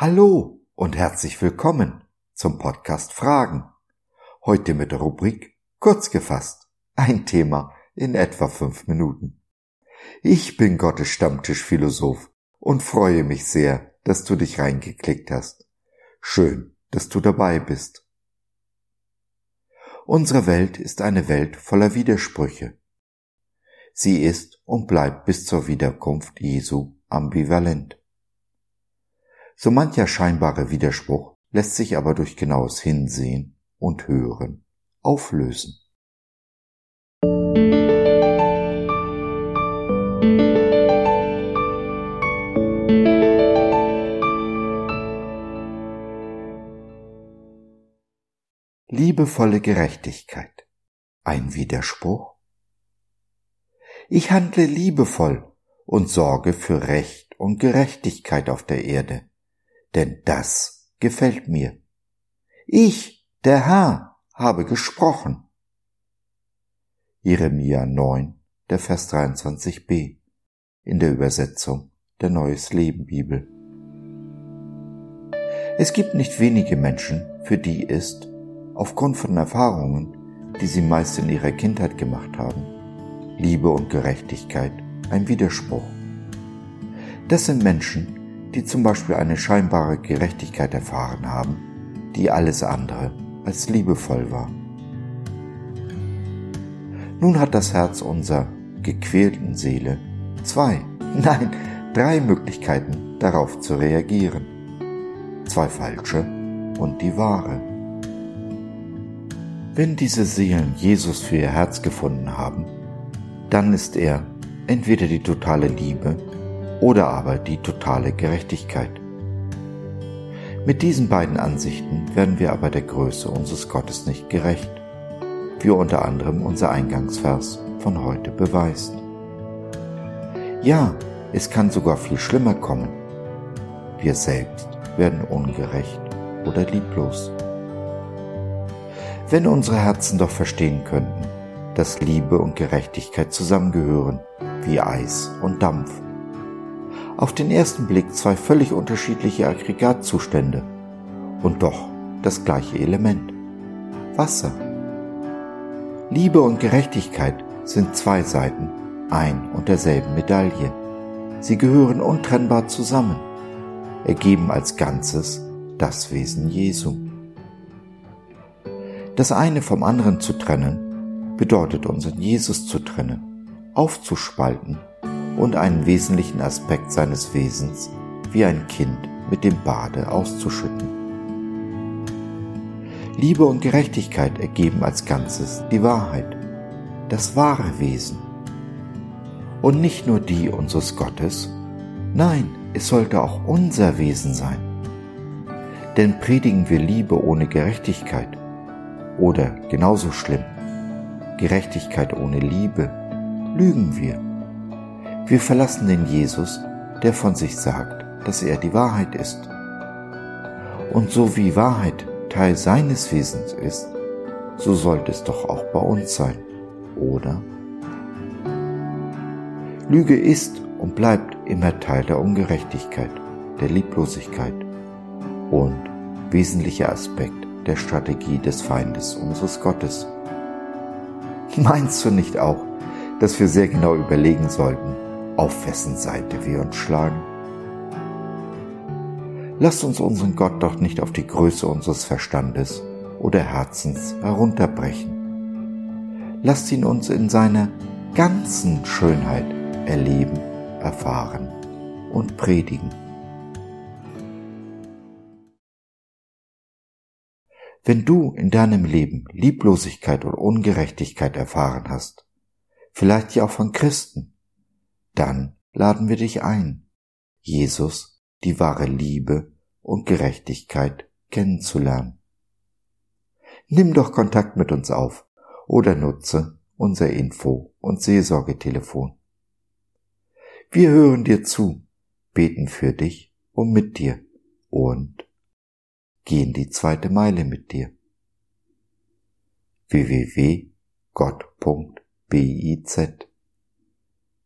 Hallo und herzlich willkommen zum Podcast Fragen. Heute mit der Rubrik Kurz gefasst. Ein Thema in etwa fünf Minuten. Ich bin Gottes Stammtischphilosoph und freue mich sehr, dass du dich reingeklickt hast. Schön, dass du dabei bist. Unsere Welt ist eine Welt voller Widersprüche. Sie ist und bleibt bis zur Wiederkunft Jesu ambivalent. So mancher scheinbare Widerspruch lässt sich aber durch genaues Hinsehen und Hören auflösen. Liebevolle Gerechtigkeit. Ein Widerspruch? Ich handle liebevoll und sorge für Recht und Gerechtigkeit auf der Erde denn das gefällt mir. Ich, der Herr, habe gesprochen. Jeremia 9, der Vers 23b in der Übersetzung der Neues Leben Bibel. Es gibt nicht wenige Menschen, für die ist, aufgrund von Erfahrungen, die sie meist in ihrer Kindheit gemacht haben, Liebe und Gerechtigkeit ein Widerspruch. Das sind Menschen, die zum Beispiel eine scheinbare Gerechtigkeit erfahren haben, die alles andere als liebevoll war. Nun hat das Herz unserer gequälten Seele zwei, nein, drei Möglichkeiten darauf zu reagieren. Zwei falsche und die wahre. Wenn diese Seelen Jesus für ihr Herz gefunden haben, dann ist er entweder die totale Liebe oder aber die totale Gerechtigkeit. Mit diesen beiden Ansichten werden wir aber der Größe unseres Gottes nicht gerecht, wie unter anderem unser Eingangsvers von heute beweist. Ja, es kann sogar viel schlimmer kommen. Wir selbst werden ungerecht oder lieblos. Wenn unsere Herzen doch verstehen könnten, dass Liebe und Gerechtigkeit zusammengehören wie Eis und Dampf auf den ersten Blick zwei völlig unterschiedliche Aggregatzustände und doch das gleiche Element. Wasser. Liebe und Gerechtigkeit sind zwei Seiten ein und derselben Medaille. Sie gehören untrennbar zusammen, ergeben als Ganzes das Wesen Jesu. Das eine vom anderen zu trennen, bedeutet unseren Jesus zu trennen, aufzuspalten und einen wesentlichen Aspekt seines Wesens wie ein Kind mit dem Bade auszuschütten. Liebe und Gerechtigkeit ergeben als Ganzes die Wahrheit, das wahre Wesen. Und nicht nur die unseres Gottes, nein, es sollte auch unser Wesen sein. Denn predigen wir Liebe ohne Gerechtigkeit oder genauso schlimm, Gerechtigkeit ohne Liebe, lügen wir wir verlassen den Jesus, der von sich sagt, dass er die Wahrheit ist. Und so wie Wahrheit Teil seines Wesens ist, so sollte es doch auch bei uns sein, oder? Lüge ist und bleibt immer Teil der Ungerechtigkeit, der Lieblosigkeit und wesentlicher Aspekt der Strategie des Feindes unseres Gottes. Meinst du nicht auch, dass wir sehr genau überlegen sollten, auf wessen Seite wir uns schlagen. Lasst uns unseren Gott doch nicht auf die Größe unseres Verstandes oder Herzens herunterbrechen. Lasst ihn uns in seiner ganzen Schönheit erleben, erfahren und predigen. Wenn du in deinem Leben Lieblosigkeit und Ungerechtigkeit erfahren hast, vielleicht ja auch von Christen, dann laden wir dich ein, Jesus, die wahre Liebe und Gerechtigkeit kennenzulernen. Nimm doch Kontakt mit uns auf oder nutze unser Info- und Seelsorgetelefon. Wir hören dir zu, beten für dich und mit dir und gehen die zweite Meile mit dir. www.gott.biz